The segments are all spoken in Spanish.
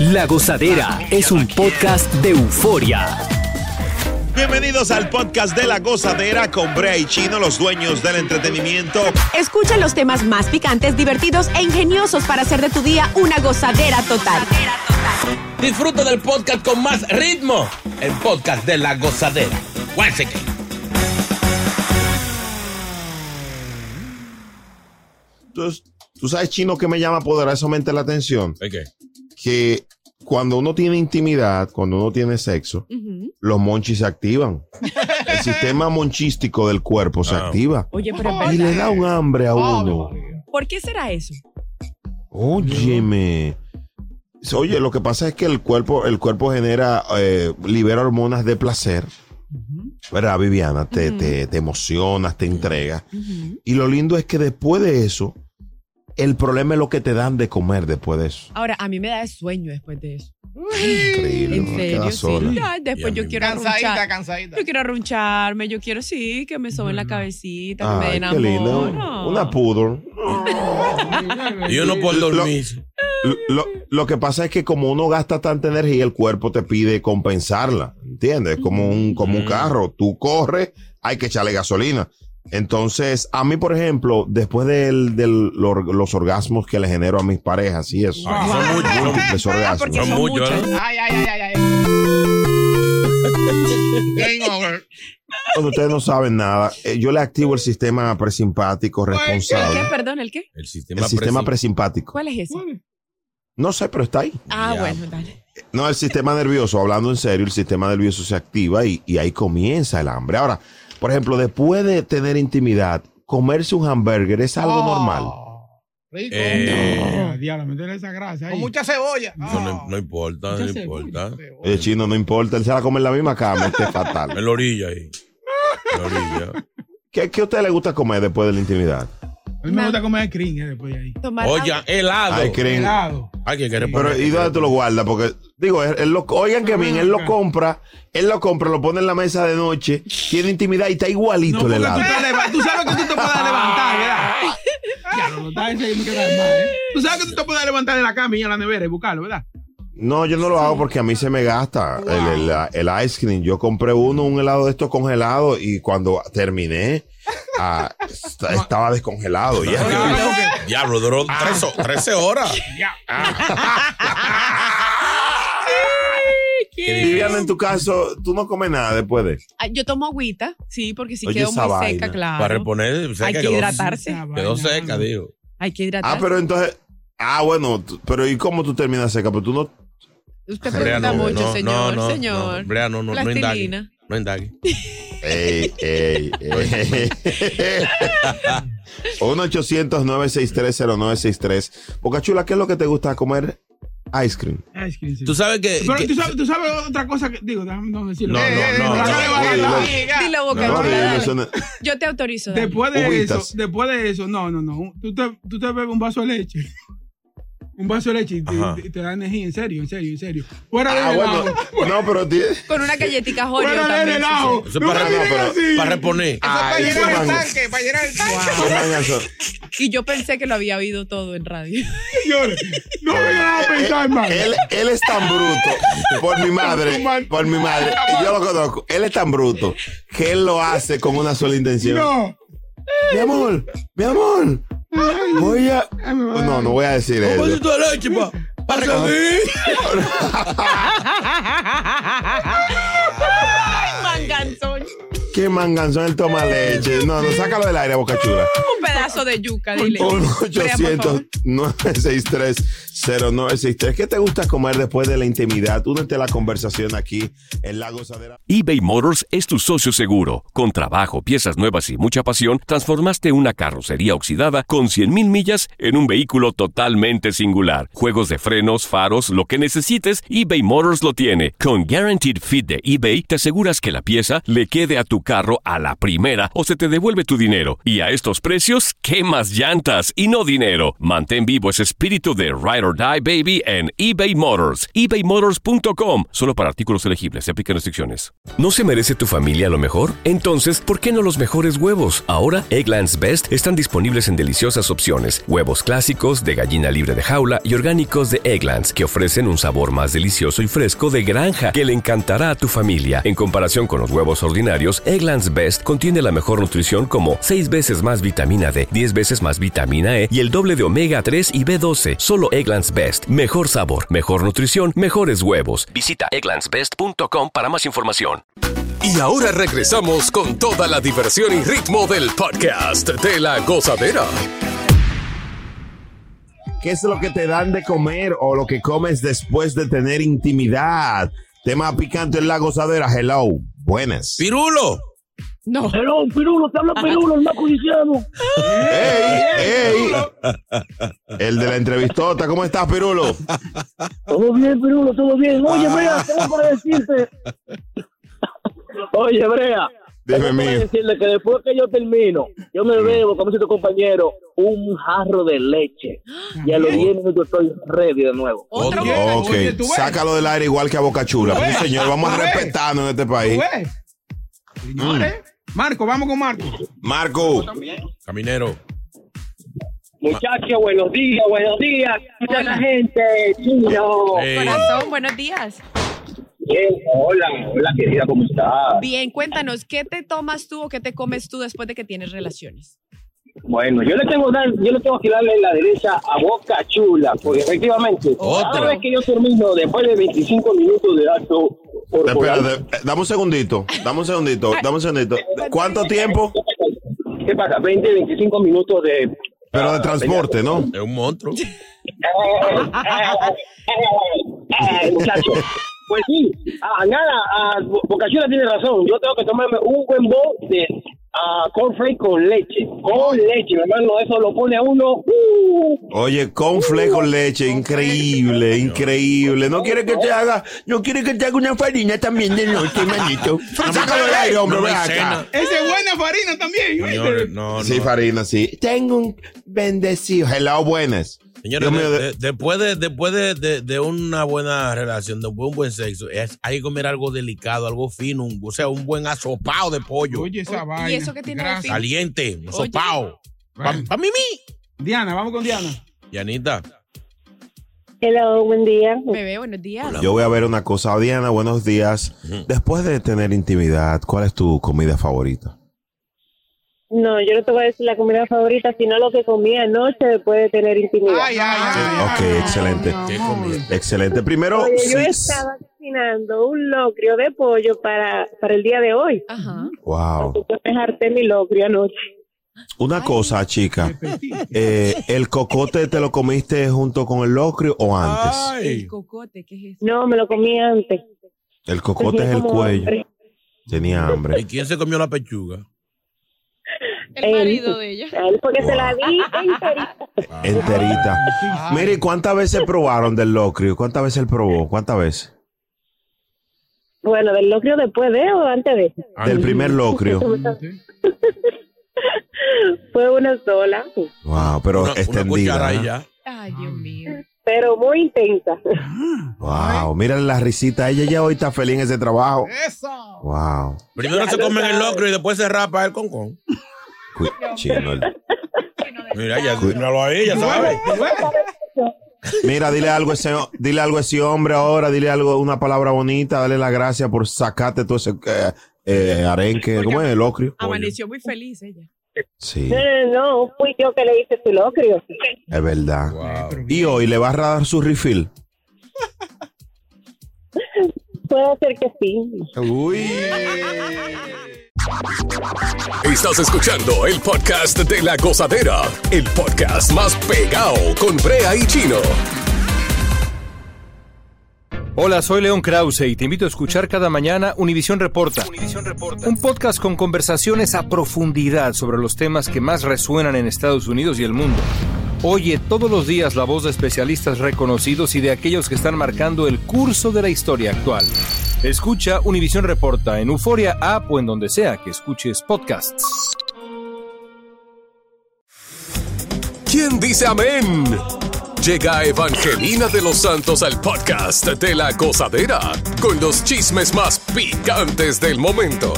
La Gozadera es un podcast de euforia. Bienvenidos al podcast de La Gozadera con Brea y Chino, los dueños del entretenimiento. Escucha los temas más picantes, divertidos e ingeniosos para hacer de tu día una gozadera total. Disfruta del podcast con más ritmo. El podcast de La Gozadera. Once again. Entonces, tú sabes, Chino, que me llama poderosamente la atención. ¿Qué? Que cuando uno tiene intimidad, cuando uno tiene sexo, los monchis se activan. El sistema monchístico del cuerpo se Ah. activa. Oye, pero Y le da un hambre a uno. ¿Por qué será eso? Óyeme. Oye, lo que pasa es que el cuerpo, el cuerpo genera, eh, libera hormonas de placer. ¿Verdad, Viviana? Te, te, te emocionas, te entregas. Y lo lindo es que después de eso, el problema es lo que te dan de comer después de eso. Ahora, a mí me da sueño después de eso. Increíble. ¿En serio? Sí. sola. Ay, después yo quiero Cansadita, arrunchar. cansadita. Yo quiero arruncharme, yo quiero sí, que me soben la cabecita, que me Ay, den qué lindo. amor. No. Una pudor. Y yo no puedo Lo- dormir. Lo, lo que pasa es que como uno gasta tanta energía, el cuerpo te pide compensarla. ¿Entiendes? Como un, como un carro. Tú corres, hay que echarle gasolina. Entonces, a mí, por ejemplo, después de los orgasmos que le genero a mis parejas y eso, Ah, son muchos, son- múltiples orgasmos. Son son muchos. ¿eh? Ay, ay, ay, ay, ay. Game over. Cuando ustedes no saben nada, eh, yo le activo el sistema presimpático ¿El qué? responsable. Perdón, ¿el qué? El sistema, El sistema presi- presimpático. ¿Cuál es ese? No sé, pero está ahí. Ah, Ya. bueno, dale. No, el sistema nervioso, hablando en serio, el sistema nervioso se activa y, y ahí comienza el hambre. Ahora, por ejemplo, después de tener intimidad, comerse un hamburger es algo Oh, normal. Rico. Eh, Diablo, meterle esa grasa ahí. Con mucha cebolla. no, no, no importa, no importa. El chino no importa, él se va a comer en la misma cama, este es fatal. En la orilla ahí. En la orilla. ¿Qué, ¿Qué a usted le gusta comer después de la intimidad? A mí me gusta comer cream eh, después de ahí. Oye, helado. Ay, creen. Helado. Ay, que quiere Pero, ¿y dónde tú lo guardas? Porque, digo, él, él lo, oigan que bien, él lo compra, él lo compra, lo pone en la mesa de noche, tiene intimidad y está igualito No, el helado. tú, te leva- tú sabes que tú te puedes levantar, ¿verdad? Ya, no, no, está ese ahí me queda ¿eh? Tú sabes que tú te puedes levantar de la cama y ir a la nevera y buscarlo, ¿verdad? No, yo no lo hago porque a mí se me gasta el, el- el ice cream. Yo compré uno, un helado de estos congelados y cuando terminé, ah, est- estaba descongelado ya. Diablo, duró tres ho- 13 horas. Viviana, en tu caso, tú no comes nada después de. Ah, Yo tomo agüita, sí, porque si Oye, quedo muy vaina. seca, claro. Para reponer, seca, Hay que quedó- hidratarse. Quedó seca, digo. Hay que hidratarse. Ah, pero entonces. Ah, bueno, pero ¿y cómo tú terminas seca? Pero tú no. Usted Brea, pregunta no, mucho, no, señor, no, no, señor. no, Brea, no, no, no indague. No indague. Ey, ey, ey. 1-800-963-0963. Boca Chula, ¿qué es lo que te gusta comer? Ice cream. Ice cream, sí. Tú sabes que. Pero que- tú sabes, tú sabes otra cosa que. Digo, déjame no decirlo. No, no, Eh, no, Dilo. boca Chula, Yo te autorizo. dale. Después de eso, después de eso, no, no, no. Tú te, tú te bebes un vaso de leche. Un vaso de leche y te, te da energía, en serio, en serio, en serio. Fuera Ah, del bueno. helado. No, pero tiene. Con una galletita Oreo Fuera del también. helado. Eso es No para, para- reponer. Ay, Para llenar el tanque, para llenar el tanque. son. Y yo pensé que lo había oído todo en radio. Señores, no me hagan pensar mal. Él, él es tan bruto, por mi madre, por mi madre, y yo lo conozco, él es tan bruto que él lo hace con una sola intención. No. Mi amor, mi amor, voy a... No, no voy a decir eso. vasito de leche, pa. Para seguir. Qué manganzón él toma leche. No, no, sácalo del aire, boca chula. Un pedazo de yuca, dile. 1-800-963-0963. ¿Qué te gusta comer después de la intimidad? Únete a la conversación aquí en La Gozadera. eBay Motors es tu socio seguro. Con trabajo, piezas nuevas y mucha pasión, transformaste una carrocería oxidada con 100.000 millas en un vehículo totalmente singular. Juegos de frenos, faros, lo que necesites, eBay Motors lo tiene. Con Guaranteed Fit de eBay, te aseguras que la pieza le quede a tu carro a la primera o se te devuelve tu dinero. Y a estos precios, ¿qué más llantas y no dinero? Mantén vivo ese espíritu de Ride or Die Baby en eBay Motors. ebaymotors.com. Solo para artículos elegibles. Se aplican restricciones. ¿No se merece tu familia lo mejor? Entonces, ¿por qué no los mejores huevos? Ahora, Egglands Best están disponibles en deliciosas opciones. Huevos clásicos, de gallina libre de jaula y orgánicos de Egglands, que ofrecen un sabor más delicioso y fresco de granja que le encantará a tu familia. En comparación con los huevos ordinarios, Egglands Best contiene la mejor nutrición como 6 veces más vitamina D, 10 veces más vitamina E y el doble de omega 3 y B12. Solo Egglands Best. Mejor sabor, mejor nutrición, mejores huevos. Visita egglandsbest.com para más información. Y ahora regresamos con toda la diversión y ritmo del podcast de la gozadera. ¿Qué es lo que te dan de comer o lo que comes después de tener intimidad? Tema picante en La Gozadera. Hello. Buenas. Pirulo. No. Hello, Pirulo, te habla Pirulo, el más codiciado. ¡Ey! ¡Ey! El de la entrevistota. ¿Cómo estás, Pirulo? Todo bien, Pirulo, todo bien. Oye, Brea, tengo para decirte. Oye, Brea. Dime, mío. decirle que después que yo termino, yo me bebo, como dice tu compañero, un jarro de leche. Y a los 10 minutos estoy ready de nuevo. Otro Oye, boca. Ok, oye, tú ves. sácalo del aire igual que a Boca Chula. Tú. Sí, señor, vamos a Tú ves. respetarnos en este ¿Tú país. ves? Señores. Marco, vamos con Marco. Marco, Caminero. Muchachos, buenos días, buenos días. Mucha Hola. gente, chino. Corazón, buenos días. Bien, hola, hola querida, ¿cómo estás? Bien, cuéntanos, ¿qué te tomas tú o qué te comes tú después de que tienes relaciones? Bueno, yo le tengo dar, yo le tengo que darle la derecha a Boca Chula, porque efectivamente, Otro. cada vez que yo termino, después de 25 minutos de acto corporal, espérate, eh, dame un segundito, dame un segundito, dame un segundito. ¿Cuánto tiempo? ¿qué pasa? 20, 25 minutos de... Pero de transporte, ¿no? Es un monstruo. Muchacho. Pues sí, ah, nada, ah, Bo- Boca Chula tiene razón. Yo tengo que tomarme un buen bowl de ah, cornflake con leche. Con leche, mi hermano, eso lo pone a uno. uh, Oye, con con leche, increíble, increíble. No quiere que te haga, no quiere que te haga una farina también de noche, manito. Sácalo del aire, hombre, me acá. Esa es buena farina también. no, no. Sí, farina, sí. Tengo un bendecido. Hello, buenas. Señores, de- de- de- después, de, después de, de- de una buena relación, después de un buen sexo, es- hay que comer algo delicado, algo fino, un- o sea, un buen asopado de pollo. Oye, esa ¿Y vaina. eso qué tiene de Gracias. Caliente, un. Bueno. Para mí, mí. Diana, vamos con Diana. Yanita, Hello, buen día. Bebé, buenos días. Yo voy a ver una cosa. Diana, buenos días. Después de tener intimidad, ¿cuál es tu comida favorita? No, yo no te voy a decir la comida favorita, sino lo que comí anoche después de tener intimidad. Ay, ay, ay. Ok, ay, excelente. mi ¿Qué amor. comí? Excelente. Primero, Oye, yo estaba cocinando un locrio de pollo para, para el día de hoy. Ajá. Wow. Yo me harté mi locrio anoche. Una cosa, chica. Eh, ¿El cocote te lo comiste junto con el locrio o antes? El Ay, cocote, ¿qué es eso? No, me lo comí antes. El cocote es el cuello. hambre. Tenía hambre. ¿y quién se comió la pechuga? El marido de ella. Él porque se la di enterita. Enterita. Mire, ¿y ¿cuántas veces probaron del locrio? ¿Cuántas veces él probó? ¿Cuántas veces? Bueno, del locrio después de o antes de. Del primer locrio. Fue una sola. Wow, pero Una, extendida. ¿eh? ya. Ay, Dios mío. pero muy intensa. Wow, mírale la risita. Ella ya hoy está feliz en ese trabajo. Eso. Wow. Primero se comen el locro y después se rapa el concón. Cu- Chino, el- Mira, ya, míralo ahí, ya sabes. Mira, dile algo, a ese, dile algo a ese hombre ahora, dile algo, una palabra bonita, dale las gracias por sacarte todo ese eh, eh, arenque, ¿cómo es? El ocrio. Amaneció muy feliz ella. Sí, No, no, no, fui yo que le hice su locrio. es verdad. Y hoy le vas a dar su refill. Puede ser que sí. Uy. Estás escuchando el podcast de La Gozadera, el podcast más pegado con Brea y Chino. Hola, soy León Krause y te invito a escuchar cada mañana Univisión Reporta. Un podcast con conversaciones a profundidad sobre los temas que más resuenan en Estados Unidos y el mundo. Oye todos los días la voz de especialistas reconocidos y de aquellos que están marcando el curso de la historia actual. Escucha Univisión Reporta en Euforia App o en donde sea que escuches podcasts. ¿Quién dice amén? Llega Evangelina de los Santos al podcast de La Gozadera con los chismes más picantes del momento.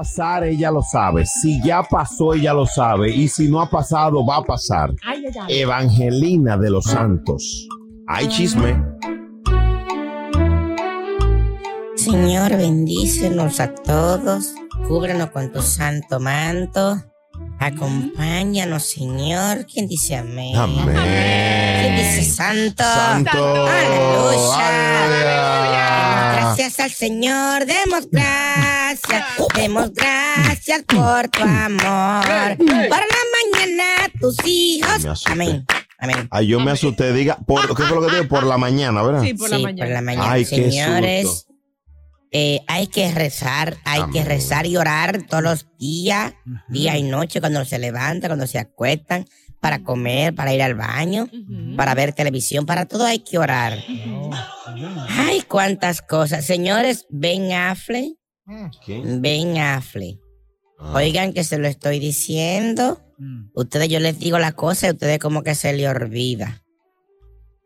Pasar, ella lo sabe. Si ya pasó, ella lo sabe. Y si no ha pasado, va a pasar. Ay, ay, ay. Evangelina de los Santos. Hay chisme. Señor, bendícenos a todos, cúbranos con tu santo manto, acompáñanos, Señor. ¿Quién dice amén? ¿Quién dice santo? Santo. Aleluya. Aleluya. Gracias al Señor, demos gracias, demos gracias por tu amor. Por la mañana tus hijos. Amén. Amén. Ay, yo me asusté. Diga, por, ¿qué fue lo que digo? Por la mañana, ¿verdad? Sí, por la mañana. Ay, qué Señores, susto. eh, hay que rezar, hay que rezar y orar todos los días, día y noche, cuando se levanta, cuando se acuestan, para comer, para ir al baño, para ver televisión, para todo hay que orar. Ay, cuántas cosas. Señores, Ben Ben Affle. Oigan que se lo estoy diciendo. Ustedes, yo les digo la cosa y ustedes como que se le olvida.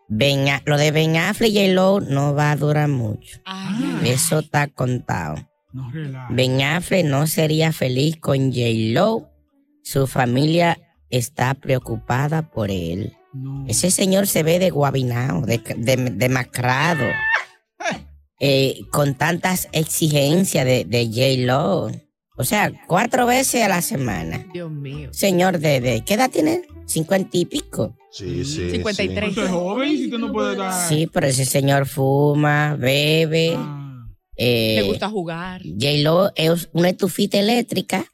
Ben A- lo de Ben Affleck y J-Lo no va a durar mucho. Eso está contado. Ben Affleck no sería feliz con J-Lo. Su familia está preocupada por él. Ese señor se ve de guabinao, de, de- demacrado. Eh, con tantas exigencias de, de J-Lo. O sea, cuatro veces a la semana. Dios mío. Señor de, de ¿qué edad tiene? Cincuenta y pico. Sí, sí. 53. Usted es joven y usted no puede dar. Sí, pero ese señor fuma, bebe. eh, Le gusta jugar. J-Lo es una estufita eléctrica.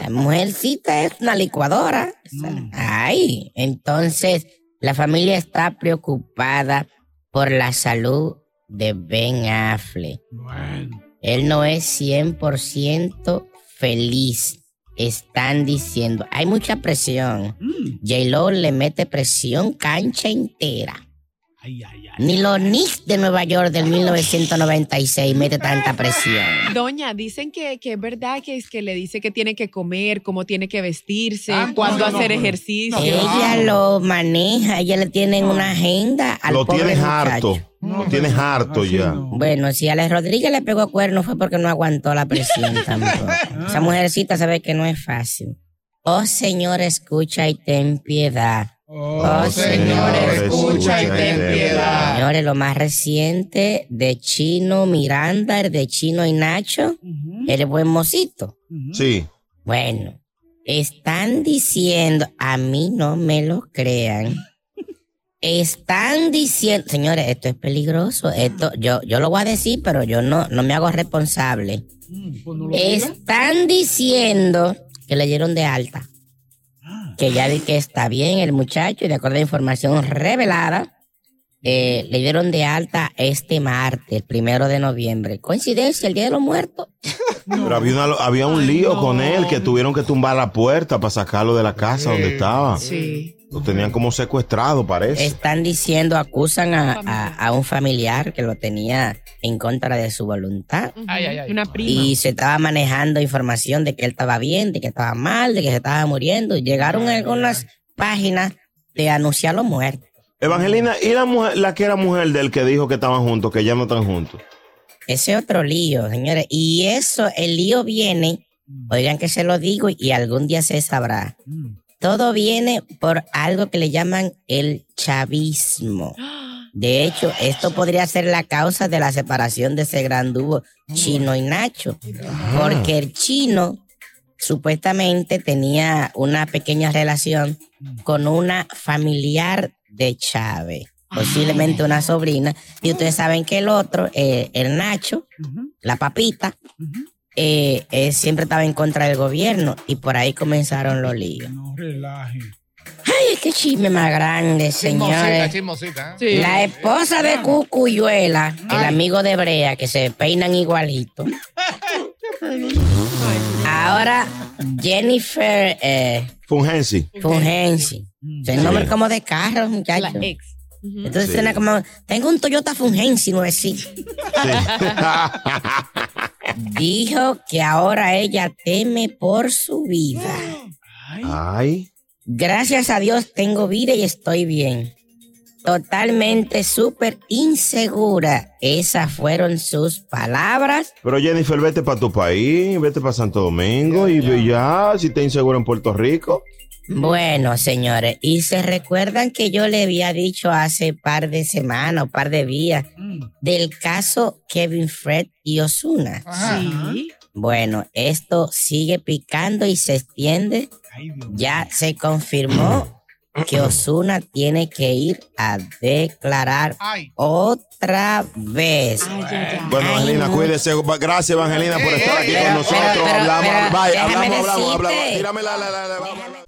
La mujercita es una licuadora. Ay, entonces la familia está preocupada por la salud de Ben Affleck. Él no es 100% feliz. Están diciendo, hay mucha presión. J-Lo le mete presión cancha entera. Ni los Knicks de Nueva York del 1996 mete tanta presión. Doña, dicen que, que es verdad que es que le dice que tiene que comer, cómo tiene que vestirse, cuándo Ah, no, hacer no, no. ejercicio. Ella lo maneja, ella le tiene una agenda al Lo pobre tienes muchacho. harto. Lo tienes harto ya. Bueno, si Alex Rodríguez le pegó cuerno fue porque no aguantó la presión tampoco. Esa mujercita sabe que no es fácil. Oh Señor, escucha y ten piedad. Oh, Señor, escucha y ten piedad. Señores, lo más reciente de Chino Miranda, el de Chino y Nacho, el buen mocito. Sí. Bueno, están diciendo, a mí no me lo crean. Están diciendo, señores, esto es peligroso. Esto, yo, yo lo voy a decir, pero yo no, no me hago responsable. Están diciendo que le dieron de alta. Que ya di que está bien el muchacho y de acuerdo a información revelada, eh, le dieron de alta este martes, primero de noviembre. Coincidencia, el Día de los Muertos. Pero había, una- había un lío con él que tuvieron que tumbar la puerta para sacarlo de la casa donde estaba. Sí. Lo tenían como secuestrado, parece. Están diciendo, acusan a, a- a un familiar que lo tenía en contra de su voluntad. Ay, ay, ay. Una prima. Y se estaba manejando información de que él estaba bien, de que estaba mal, de que se estaba muriendo. Llegaron algunas páginas de anunciarlo muerto. Evangelina, ¿y la mujer, la que era mujer del que dijo que estaban juntos, que ya no están juntos? Ese otro lío, señores. Y eso, el lío viene, oigan que se lo digo y algún día se sabrá. Todo viene por algo que le llaman el chavismo. De hecho, esto podría ser la causa de la separación de ese gran dúo Chino y Nacho. Porque el chino supuestamente tenía una pequeña relación con una familiar de Chávez, posiblemente una sobrina. Y ustedes saben que el otro, eh, el Nacho, la papita, eh, eh, siempre estaba en contra del gobierno y por ahí comenzaron los líos. No relaje. Ay, qué chisme más grande, Chismosita, señores. chismosita. ¿eh? La esposa de Cucuyuela, el amigo de Brea, que se peinan igualito. Ahora Jennifer eh, Fungensi. Fungensi. Es el nombre como de carro, muchachos. La ex. Entonces Sí. suena como, tengo un Toyota Fungensi nuevecito. Dijo que ahora ella teme por su vida. Ay. Gracias a Dios tengo vida y estoy bien. Totalmente súper insegura. Esas fueron sus palabras. Pero Jennifer, vete para tu país, vete para Santo Domingo y ve ya, si te inseguro en Puerto Rico. Bueno, señores, y se recuerdan que yo le había dicho hace par de semanas o par de días del caso Kevin Fred y Osuna. Sí. Bueno, esto sigue picando y se extiende. Ya se confirmó que Osuna tiene que ir a declarar otra vez. Bueno, Evangelina, cuídese. Gracias, Evangelina, por estar aquí con nosotros. hablamos, bye, hablamos, hablamos, hablamos. Tírame la, la, la, la-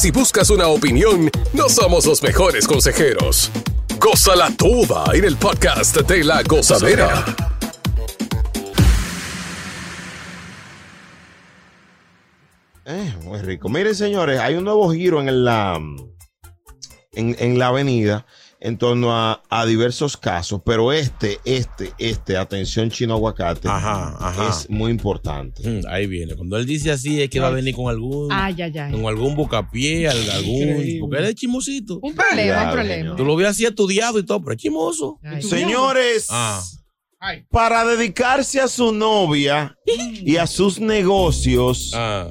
Si buscas una opinión, no somos los mejores consejeros. Gózala toda en el podcast de la gozadera. Eh, muy rico. Miren, señores, hay un nuevo giro en la, en, en la avenida en torno a, a diversos casos, pero este, este, este, atención chino aguacate, Ajá, ajá. es muy importante. Mm, Ahí viene. Cuando él dice así, es que va a venir con algún, Ay, ay, ay. con algún bucapié, al- algún. Porque él es chismosito. Un problema, un problema. Tú lo ves así estudiado y todo, pero es chismoso. Ay. Señores, Ah. Ay. para dedicarse a su novia y a sus negocios, Ah.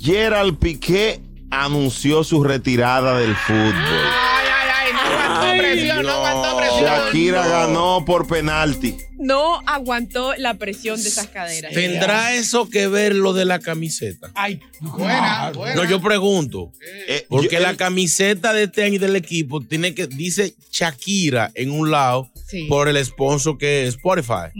Gerald Piqué anunció su retirada del fútbol. Ay, ay, ay, no aguantó presión, no. Shakira ganó por penalti. No aguantó la presión de esas caderas. ¿Tendrá eso que ver lo de la camiseta? Ay, Buena, buena. No, yo pregunto. Eh, Porque yo- la camiseta de este año del equipo tiene que, dice Shakira en un lado Sí. por el sponsor que es Spotify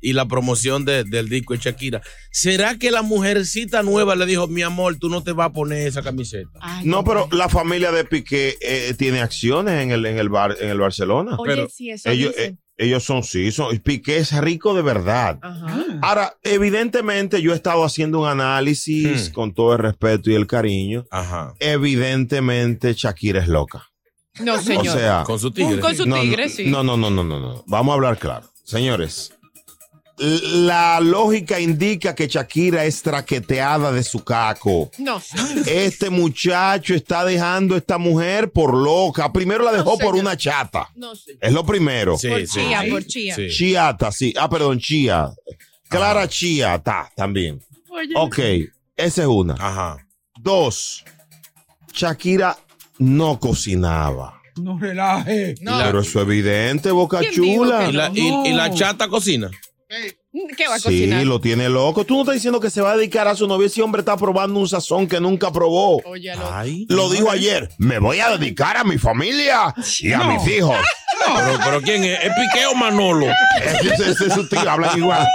y la promoción de- del disco de Shakira. ¿Será que la mujercita nueva le dijo, mi amor, tú no te vas a poner esa camiseta? Ay, No, pero la familia de Piqué eh, tiene acciones en el, en el bar, en el Barcelona. Oye, pero sí, eso ellos, dicen. eh, ellos son sí, son, Piqué es rico de verdad. Ajá. Ahora, evidentemente yo he estado haciendo un análisis Hmm. con todo el respeto y el cariño. Ajá. Evidentemente Shakira es loca. No, señor. O sea, Con su tigre. Con su no, tigre, no, sí. no, no, no, no, no, no. Vamos a hablar claro. Señores, La lógica indica que Shakira es traqueteada de su caco. No. Este muchacho está dejando a esta mujer por loca. Primero la dejó por una chata. No sé. Es lo primero. Sí, Por sí. chía, por chía. Chiata, sí. Ah, perdón, chía. Clara Chiata también. Oye. Ok, esa es una. Ajá. Dos, Shakira no cocinaba. No relaje. Pero eso es evidente, Boca Chula. ¿Y la, y- y la chata cocina? ¿Qué va a Sí, cocinar? lo tiene loco. Tú no estás diciendo que se va a dedicar a su novia. Ese hombre está probando un sazón que nunca probó. Ay. Lo dijo ayer. Me voy a dedicar a mi familia y a No. mis hijos. Pero, pero ¿quién es? ¿Es Piqué o Manolo? Ese, ese es su tío, hablan igual.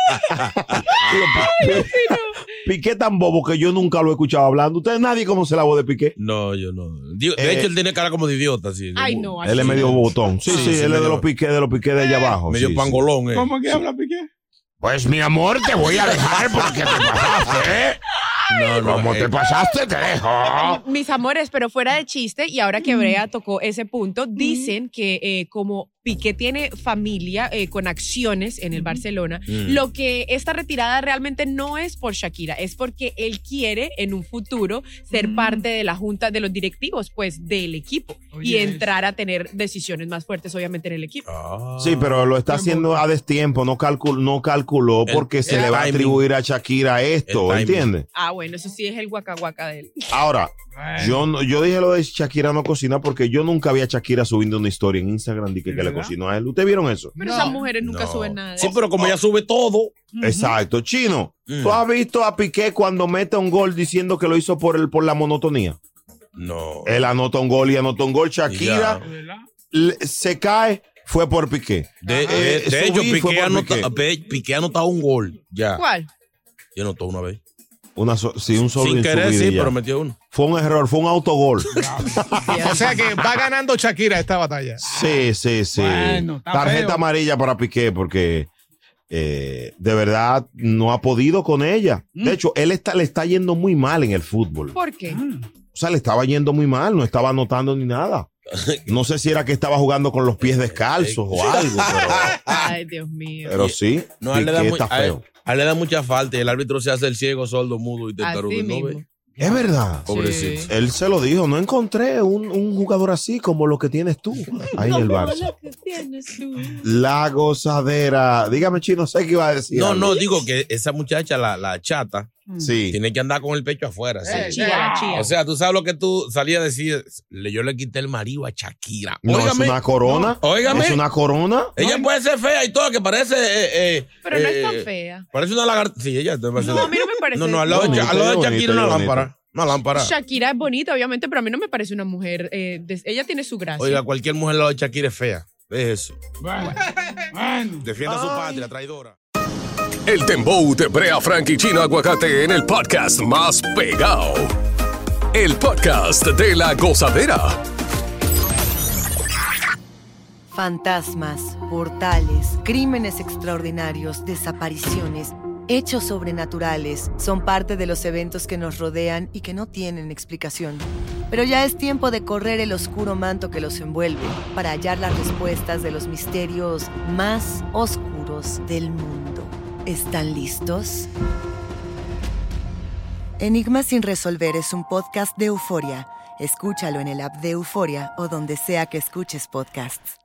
Piqué tan bobo que yo nunca lo he escuchado hablando. Ustedes nadie conoce la voz de Piqué. No, yo no. Digo, De Eh, hecho, él tiene cara como de idiota. Sí, Ay, no. Él es medio botón. Sí, sí, él es de los piqué, de los piqué de allá abajo. Medio sí, sí. pangolón, eh. ¿Cómo que habla Piqué? Pues mi amor, te voy a dejar porque te pasaste. No, no. Como eh, te pasaste, te dejo. Mis amores, pero fuera de chiste, y ahora que Brea tocó ese punto, dicen que eh, como Piqué tiene familia eh, con acciones en el Barcelona, Mm. lo que esta retirada realmente no es por Shakira, es porque él quiere en un futuro ser parte de la junta de los directivos, pues del equipo, y entrar a tener decisiones más fuertes, obviamente, en el equipo. Ah. Sí, pero lo está haciendo a destiempo, no, calcul no calculó porque se el le va a atribuir a Shakira esto. ¿entiendes? Ah, bueno, eso sí es el guacahuaca de él. Ahora, yo, no- yo dije lo de Shakira no cocina porque yo nunca vi a Shakira subiendo una historia en Instagram de que, que le cocinó a él. ¿Ustedes vieron eso? Pero esas mujeres nunca suben nada. Sí, pero como ella sube todo. Exacto. Chino, Mm. ¿tú has visto a Piqué cuando mete un gol diciendo que lo hizo por, el, por la monotonía? No. Él anota un gol y anota un gol. Shakira le- se cae, fue por Piqué. De, Eh, de- de hecho, Piqué anota- Piqué. Piqué anotado un gol. Ya. ¿Cuál? Ya anotó una vez. Una so- sí, un solo Sin querer, sí, ya. pero metió uno. Fue un error, fue un autogol. O sea que va ganando Shakira esta batalla. Sí, sí, sí. Bueno, Tarjeta feo. amarilla para Piqué porque eh, de verdad no ha podido con ella. Mm. De hecho, él está, le está yendo muy mal en el fútbol. ¿Por qué? O sea, le estaba yendo muy mal, no estaba anotando ni nada. No sé si era que estaba jugando con los pies descalzos o algo, pero, Ay, Dios mío. pero sí. No, a él, le da Piqué mu- está a él- feo. a él le da mucha falta y el árbitro se hace el ciego, sordo, mudo y testarudo. ¿No? Es verdad. Pobrecito. Él se lo dijo, no encontré un, un jugador así como lo que tienes tú ahí en el Barça. La gozadera. Dígame, chino, sé que iba a decir. No, algo. no, digo que esa muchacha, la, la chata, Sí. tiene que andar con el pecho afuera. sí. La chía, la chía. O sea, tú sabes lo que tú salías a decir. Yo le quité el marido a Shakira. No, Óigame. es una corona. No, óigame. Es una corona. Ella puede ser fea y todo, que parece. eh, eh, Pero no es eh, tan fea. Parece una lagartija. Sí, ella. No, a mí no me parece. No, no, al lado, de- Bonita, al lado de bonita, Shakira una bonita. lámpara. Una lámpara. Shakira es bonita, obviamente, pero a mí no me parece una mujer. eh, de- ella tiene su gracia. Oiga, cualquier mujer al lado de Shakira es fea. Es eso. Bueno, Defienda a su patria, traidora. El Dembow de Brea Frank y Chino Aguacate en el podcast más pegado. El podcast de la gozadera. Fantasmas, portales, crímenes extraordinarios, desapariciones, hechos sobrenaturales son parte de los eventos que nos rodean y que no tienen explicación. Pero ya es tiempo de correr el oscuro manto que los envuelve para hallar las respuestas de los misterios más oscuros del mundo. ¿Están listos? Enigma sin resolver es un podcast de euforia. Escúchalo en el app de Euforia o donde sea que escuches podcasts.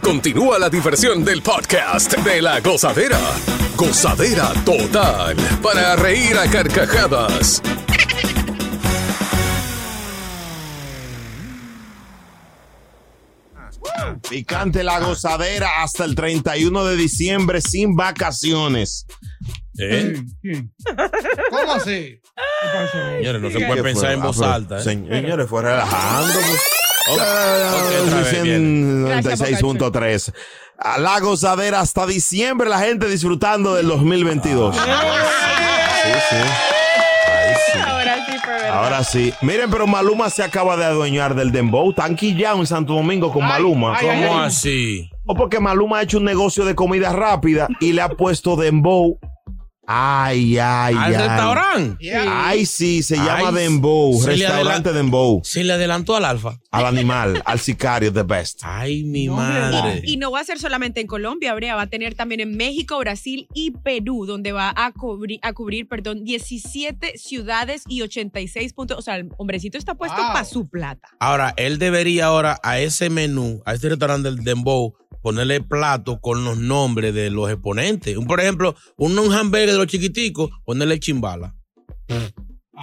Continúa la diversión del podcast de la gozadera. Gozadera total. Para reír a carcajadas. Picante la gozadera hasta el 31 de diciembre sin vacaciones. ¿Eh? ¿Cómo así? Señores, no se ¿Qué puede pensar en Ah, voz alta. ¿eh? Señores, fue relajando. pues. Ok, otra vez, bien. 96.3. A la gozadera hasta diciembre, la gente disfrutando del 2022. Sí, sí. Ahora sí. Miren, pero Maluma se acaba de adueñar del Dembow. Están quillados en Santo Domingo con Maluma. ¿Cómo así? O porque Maluma ha hecho un negocio de comida rápida y le ha puesto Dembow Ay, ay, ¿Al ay. restaurante? Ay, sí, se llama Dembow, se restaurante Dembow. Se le adelantó al alfa. Al animal, al sicario, the best. Ay, mi Y no va a ser solamente en Colombia, Brea, va a tener también en México, Brasil y Perú, donde va a cubrir, a cubrir perdón, 17 ciudades y 86 puntos. O sea, el hombrecito está puesto para su plata. Ahora, él debería ahora a ese menú, a este restaurante del Dembow, ponerle plato con los nombres de los exponentes. Un, por ejemplo, un, un hamburger de los chiquiticos, ponerle chimbala.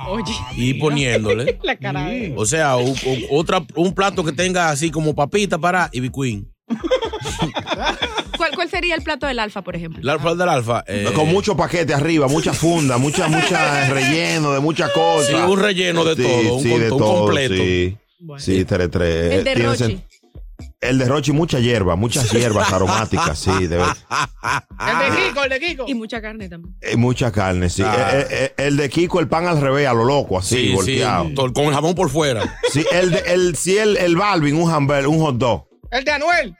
Oye. Y poniéndole. La cara de- O sea, u- u- otra, un plato que tenga así como papita para Ivy Queen. ¿Cuál, cuál sería el plato del alfa, por ejemplo? El alfa del alfa. eh, Con mucho paquete arriba, mucha funda, mucha, mucha relleno de muchas cosas. Sí, un relleno de Sí, todo, un sí, con- de un todo, completo. Sí, sí tres, tres. El de Rochi. El de Rochi, mucha hierba, muchas hierbas aromáticas, sí, de ver- El de Kiko, el de Kiko. Y mucha carne también. eh, mucha carne, sí. Ah. Eh, eh, el de Kiko, el pan al revés, a lo loco, así, Sí, sí, volteado. to- con el jamón por fuera. Sí, el de, el, sí, el, el Balvin, un hamburger, un hot dog. El de Anuel.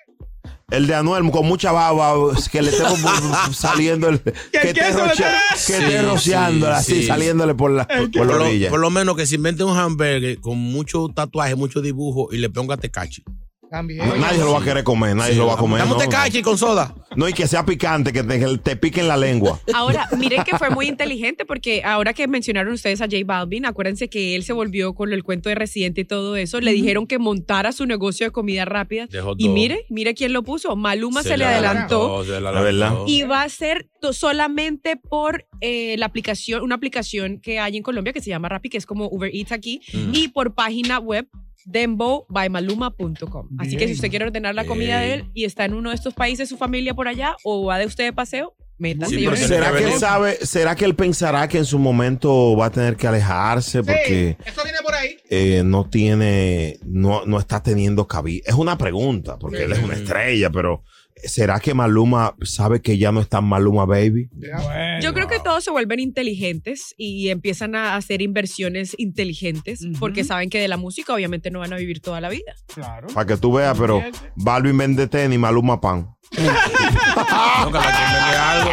El de Anuel con mucha baba, que le estemos saliendo el. Que, esté, esté rociándola, así, sí. saliéndole por la, por, Por la lo, orilla. por lo menos que se invente un hamburger con mucho tatuaje, mucho dibujo y le ponga tecachi. También. No, nadie se lo va a querer comer, nadie Sí, se lo va a comer. dame un tecachi con soda. No, y que sea picante, que te, te pique en la lengua. Ahora, miren que fue muy inteligente porque ahora que mencionaron ustedes a J Balvin, acuérdense que él se volvió con el cuento de Residente y todo eso. Le dijeron que montara su negocio de comida rápida. Y mire, mire quién lo puso. Maluma se, le adelantó. se le La verdad. adelantó. Y va a ser solamente por eh, la aplicación, una aplicación que hay en Colombia que se llama Rappi, que es como Uber Eats aquí, Mm. y por página web dembobymaluma.com. Así que si usted quiere ordenar la comida de él y está en uno de estos países, su familia por allá, o va de usted de paseo, métase. Sí. ¿Será que él sabe, será que él pensará que en su momento va a tener que alejarse porque Eso viene por ahí. eh, no tiene, no, no está teniendo cabida? Es una pregunta, porque él es una estrella, pero ¿será que Maluma sabe que ya no está en Maluma Baby? Yo creo que todos se vuelven inteligentes y empiezan a hacer inversiones inteligentes porque saben que de la música obviamente no van a vivir toda la vida. Claro. Para que tú veas, pero Balvin vende tenis, Maluma pan. No, que la algo.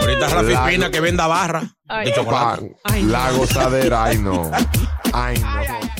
Ahorita Rafi Lago. Espina que venda barra Ay. de chocolate. Pan. Ay, La gozadera, ay no. Ay no.